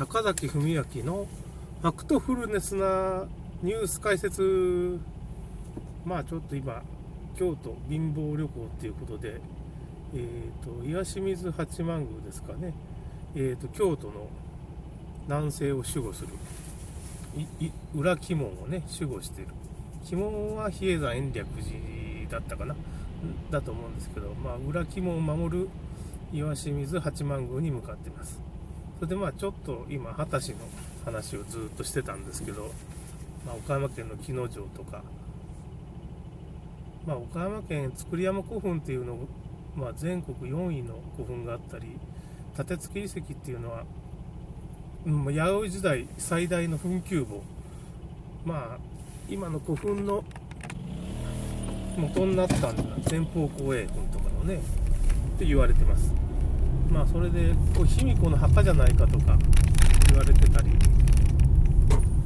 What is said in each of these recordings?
坂崎文明のファクトフルネスなニュース解説まあちょっと今京都貧乏旅行っていうことでえーと、岩清水八幡宮ですかね、えーと、京都の南西を守護する。裏鬼門をね守護している。鬼門は比叡山延暦寺だったかな。だと思うんですけど、まあ、裏鬼門を守る岩清水八幡宮に向かってます。それでまあちょっと今二十歳の話をずっとしてたんですけど、まあ、岡山県の紀の城とか、まあ、岡山県造山古墳っていうのをまあ、全国4位の古墳があったり立て付け遺跡っていうのは、うん、弥生時代最大の墳丘墓。まあ今の古墳の元になったんだ。前方後衛墳とかのねって言われてます。まあそれでこう卑弥呼の墓じゃないかとか言われてたり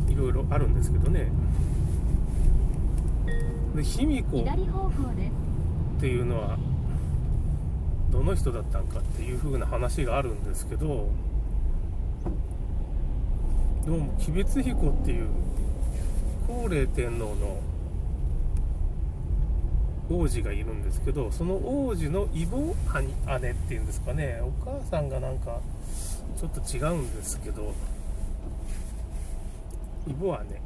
いろいろあるんですけどね。で卑弥呼っていうのはどの人だったんかっていう風な話があるんですけどどうも吉備彦っていう高麗天皇の王子がいるんですけどその王子の異母姉っていうんですかねお母さんがなんかちょっと違うんですけど異母姉っ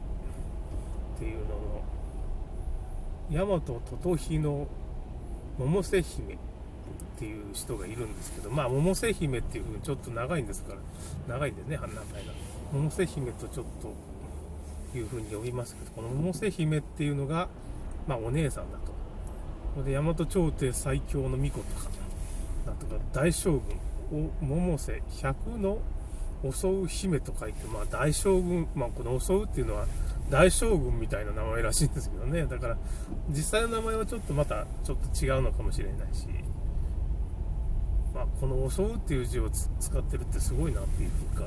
ていうのの大和とひの百瀬姫っていう人がいるんですけど、まあ、百瀬姫っていう風にちょっと長いんですから、長いんでね、名前が。百瀬姫とちょっという風に呼びますけど、この百瀬姫っていうのが、まあ、お姉さんだと。で大和朝廷最強の巫女とか、なんとか大将軍、百瀬100の襲う姫と書いて、まあ、大将軍、まあ、この襲うっていうのは大将軍みたいな名前らしいんですけどね、だから実際の名前はちょっとまたちょっと違うのかもしれないし、まあ、この襲うっていう字を使ってるってすごいなっていうか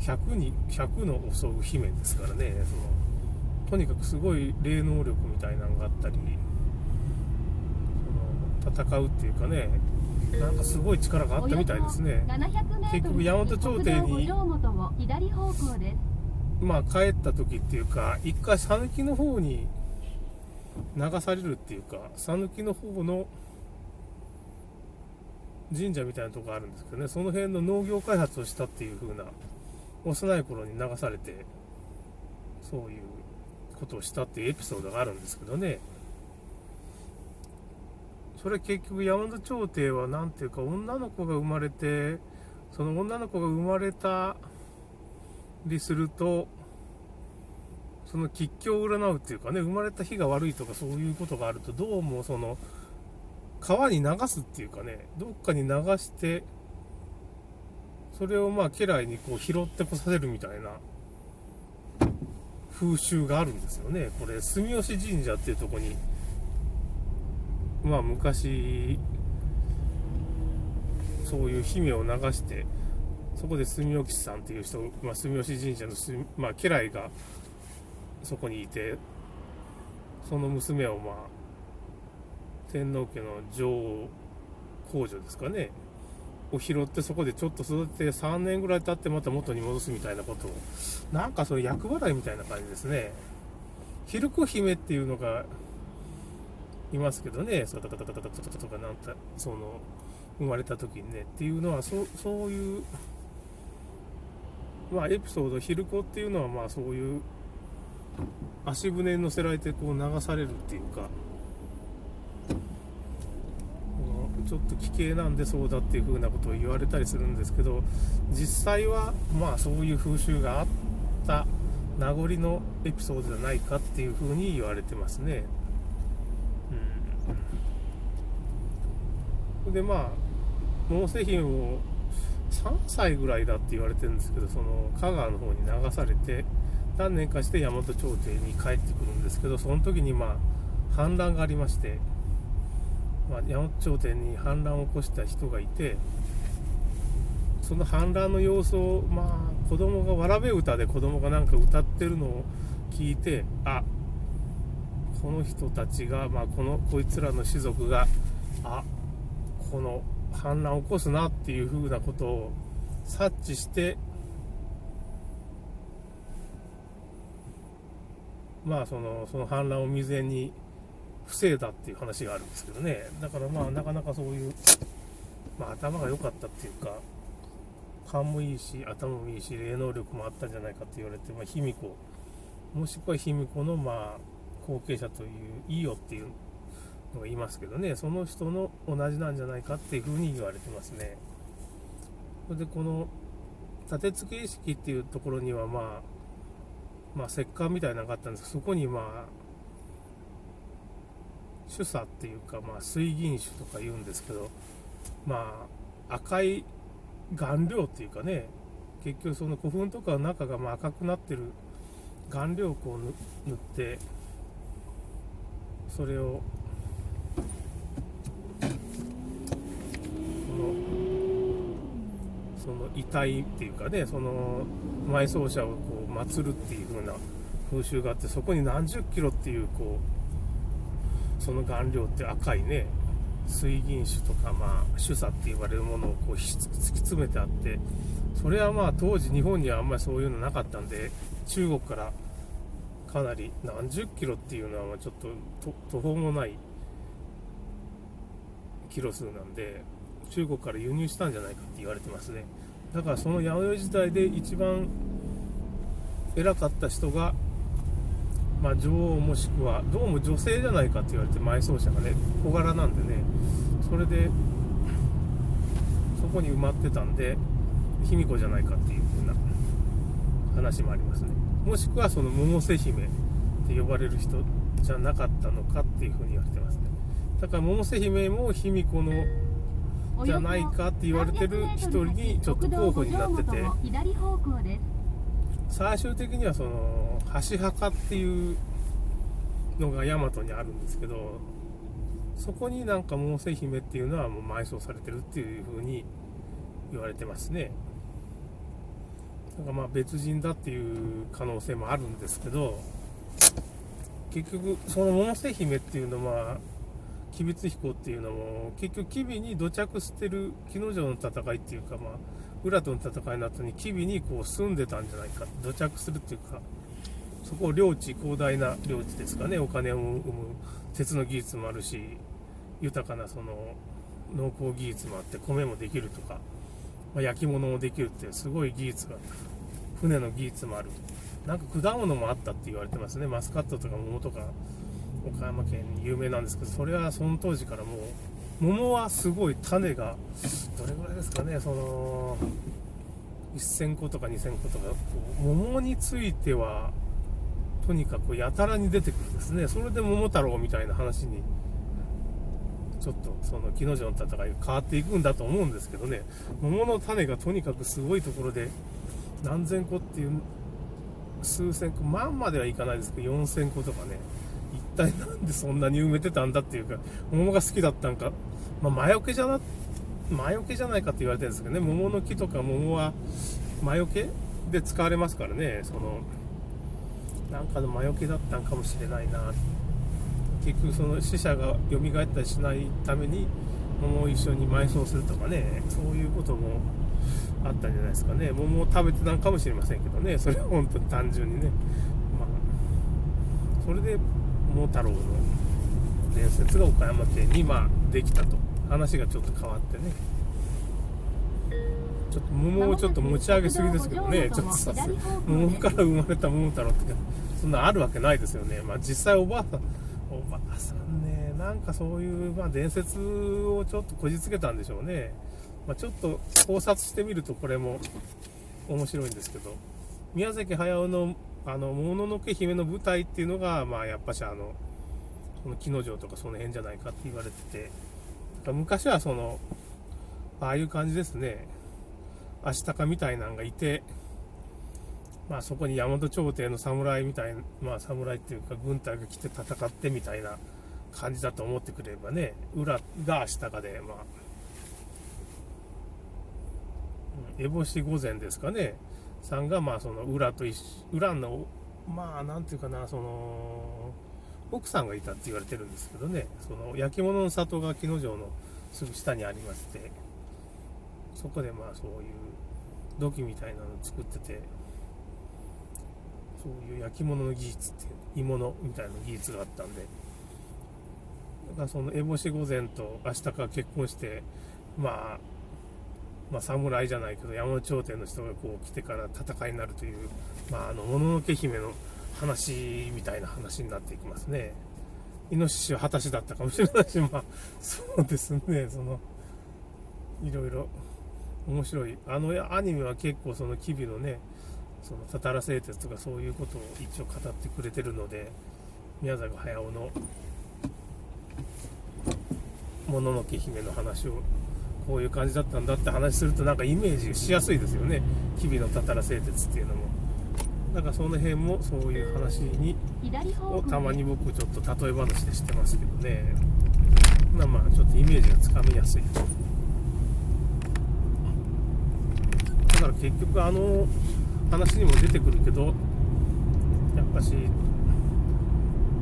100に100の襲う姫ですからね。そのとにかくすごい霊能力みたいなのがあったり戦うっていうかねなんかすごい力があったみたいですね。結局大和朝廷にまあ帰った時っていうか一回讃岐の方に流されるっていうか讃岐の方の神社みたいなとこあるんですけどねその辺の農業開発をしたっていう風な幼い頃に流されてそういうことをしたっていうエピソードがあるんですけどね。それは結局山田朝廷は何ていうか女の子が生まれてその女の子が生まれたりするとその吉凶を占うっていうかね生まれた日が悪いとかそういうことがあるとどうもその川に流すっていうかね、どっかに流して、それをまあ家来にこう拾ってこさせるみたいな風習があるんですよね。これ、住吉神社っていうとこに、まあ昔、そういう姫を流して、そこで住吉さんっていう人、まあ、住吉神社のまあ、家来がそこにいて、その娘をまあ、天皇家の女王皇女ですかね。を拾ってそこでちょっと育てて3年ぐらい経ってまた元に戻すみたいなことをなんかそれ厄払いみたいな感じですね。昼子姫っていうのがいますけどねそうタタタタタタタとかなんたその生まれた時にねっていうのはそそういうまあエピソード昼子っていうのはまあそういう足舟に乗せられてこう流されるっていうかちょっと奇形なんでそうだっていう風なことを言われたりするんですけど実際はまあそういう風習があった名残のエピソードじゃないかっていう風に言われてますね。うん、でまあ毛製品を3歳ぐらいだって言われてるんですけどその香川の方に流されて何年かして大和朝廷に帰ってくるんですけどその時にまあ反乱がありましてまあ、山本頂点に反乱を起こした人がいてその反乱の様子を、まあ、子供がわらべ歌で子供がなんか歌ってるのを聞いてあこの人たちが、まあ、このこいつらの士族があこの反乱を起こすなっていうふうなことを察知してまあそのその反乱を未然に防いだっていう話があるんですけどね。だからまあなかなかそういう、まあ、頭が良かったっていうか勘もいいし頭もいいし霊能力もあったんじゃないかって言われて、ま、卑弥呼。もしくは卑弥呼のまあ後継者といういいよっていうのがいますけどねその人の同じなんじゃないかっていうふうに言われてますね。それでこの立て付け意識っていうところにはまあまあ、石棺みたいなのがあったんですけどそこにまあ主査っていうか、まあ、水銀酒とか言うんですけどまあ赤い顔料っていうかね結局その古墳とかの中がまあ赤くなってる顔料をこう塗ってそれをその遺体っていうかねその埋葬者をこう祀るっていう風な風習があってそこに何十キロっていうこうその顔料って赤いね水銀酒とかまあ主査って言われるものをこう突き詰めてあってそれはまあ当時日本にはあんまりそういうのなかったんで中国からかなり何十キロっていうのはちょっと途方もないキロ数なんで中国から輸入したんじゃないかって言われてますね。だからその弥生時代で一番偉かった人が、まあ、女王もしくはどうも女性じゃないかって言われて埋葬者がね小柄なんでねそれでそこに埋まってたんで卑弥呼じゃないかっていう風な話もありますね。もしくはその百瀬姫って呼ばれる人じゃなかったのかっていう風に言われてますね。だから百瀬姫も卑弥呼のじゃないかって言われてる一人にちょっと候補になってて。最終的にはその箸墓っていうのが大和にあるんですけどそこになんか毛瀬姫っていうのはもう埋葬されてるっていう風に言われてますね。なんかまあ別人だっていう可能性もあるんですけど結局その毛瀬姫っていうのは吉備津彦っていうのも結局吉備に土着してる木之丞の戦いっていうかまあ浦との戦いの後に吉備にこう住んでたんじゃないか。土着するっていうかそこを領地広大な領地ですかね。お金を生む鉄の技術もあるし豊かなその農耕技術もあって米もできるとか、まあ、焼き物もできるってすごい技術が船の技術もある。なんか果物もあったって言われてますね。マスカットとか桃とか。岡山県有名なんですけどそれはその当時からもう桃はすごい種がどれぐらいですかねその1000個とか2000個とか桃についてはとにかくやたらに出てくるんですね。それで桃太郎みたいな話にちょっとその木之丞の戦いが変わっていくんだと思うんですけどね。桃の種がとにかくすごいところで何千個っていう数千個万まではいかないですけど4000個とかね。体なんでそんなに埋めてたんだっていうか桃が好きだったんか。まあ、魔除けじゃな魔除けじゃないかって言われてるんですけどね。桃の木とか桃は魔除けで使われますからね。そのなんかの魔除けだったんかもしれないな。結局その死者が蘇ったりしないために桃を一緒に埋葬するとかね。そういうこともあったんじゃないですかね。桃を食べてたんかもしれませんけどね。それは本当に単純にね。まあそれで桃太郎の伝説が岡山県にまあできたと。話がちょっと変わってね。ちょっと桃をちょっと持ち上げすぎですけどね。ちょっとさ桃から生まれた桃太郎ってそんなあるわけないですよね。まあ実際おばあさんおばあさんねなんかそういう、まあ、伝説をちょっとこじつけたんでしょうね、まあ、ちょっと考察してみるとこれも面白いんですけど。宮崎駿の「あのもののけ姫」の舞台っていうのが、まあ、やっぱしあのこの木之丞とかその辺じゃないかって言われてて昔はそのああいう感じですね。足高みたいなのがいてまあそこに大和朝廷の侍みたいなまあ侍っていうか軍隊が来て戦ってみたいな感じだと思ってくればね裏が足高でまあ烏帽子御前ですかね。さんがまあその裏と裏のまあなんていうかなその奥さんがいたって言われてるんですけどね。その焼き物の里が木之丞のすぐ下にありまして。そこでまあそういう土器みたいなのを作ってて。そういう焼き物の技術っていう鋳物みたいな技術があったんで。だからその烏帽子御前と明日から結婚してまあまあ、侍じゃないけど山の頂点の人がこう来てから戦いになるという、まあ、のもののけ姫の話みたいな話になっていきますね。イノシシは果たしだったかもしれないし、まあ、そうですね、その、いろいろ面白い。あのアニメは結構その吉備のね、そのたたら製鉄とかそういうことを一応語ってくれてるので、宮崎駿のもののけ姫の話をこういう感じだったんだって話するとなんかイメージしやすいですよね。吉備のたたら製鉄っていうのも。だからその辺もそういう話にをたまに僕ちょっと例え話でしてますけどね。まあまあちょっとイメージがつかみやすい。だから結局あの話にも出てくるけどやっぱし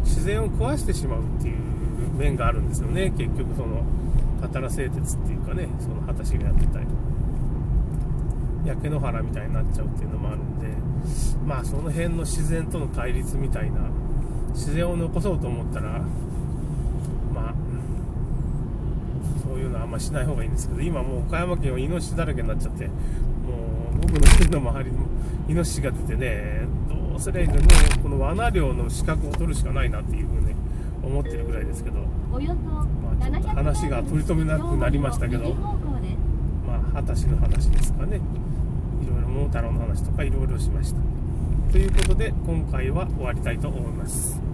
自然を壊してしまうっていう面があるんですよね。結局そのたら製鉄っていうかねその果たしがやってたり焼け野原みたいになっちゃうっていうのもあるんでまあその辺の自然との対立みたいな自然を残そうと思ったらまあそういうのはあんましない方がいいんですけど今もう岡山県はイノシシだらけになっちゃってもう僕の県の周りにもイノシシが出てねどうすりゃいいのもうこの罠漁の資格を取るしかないなっていうふうに思ってるぐらいですけど、話が取り留めなくなりましたけどまあ果たしの話ですかね。いろいろ桃太郎の話とかいろいろしました。ということで今回は終わりたいと思います。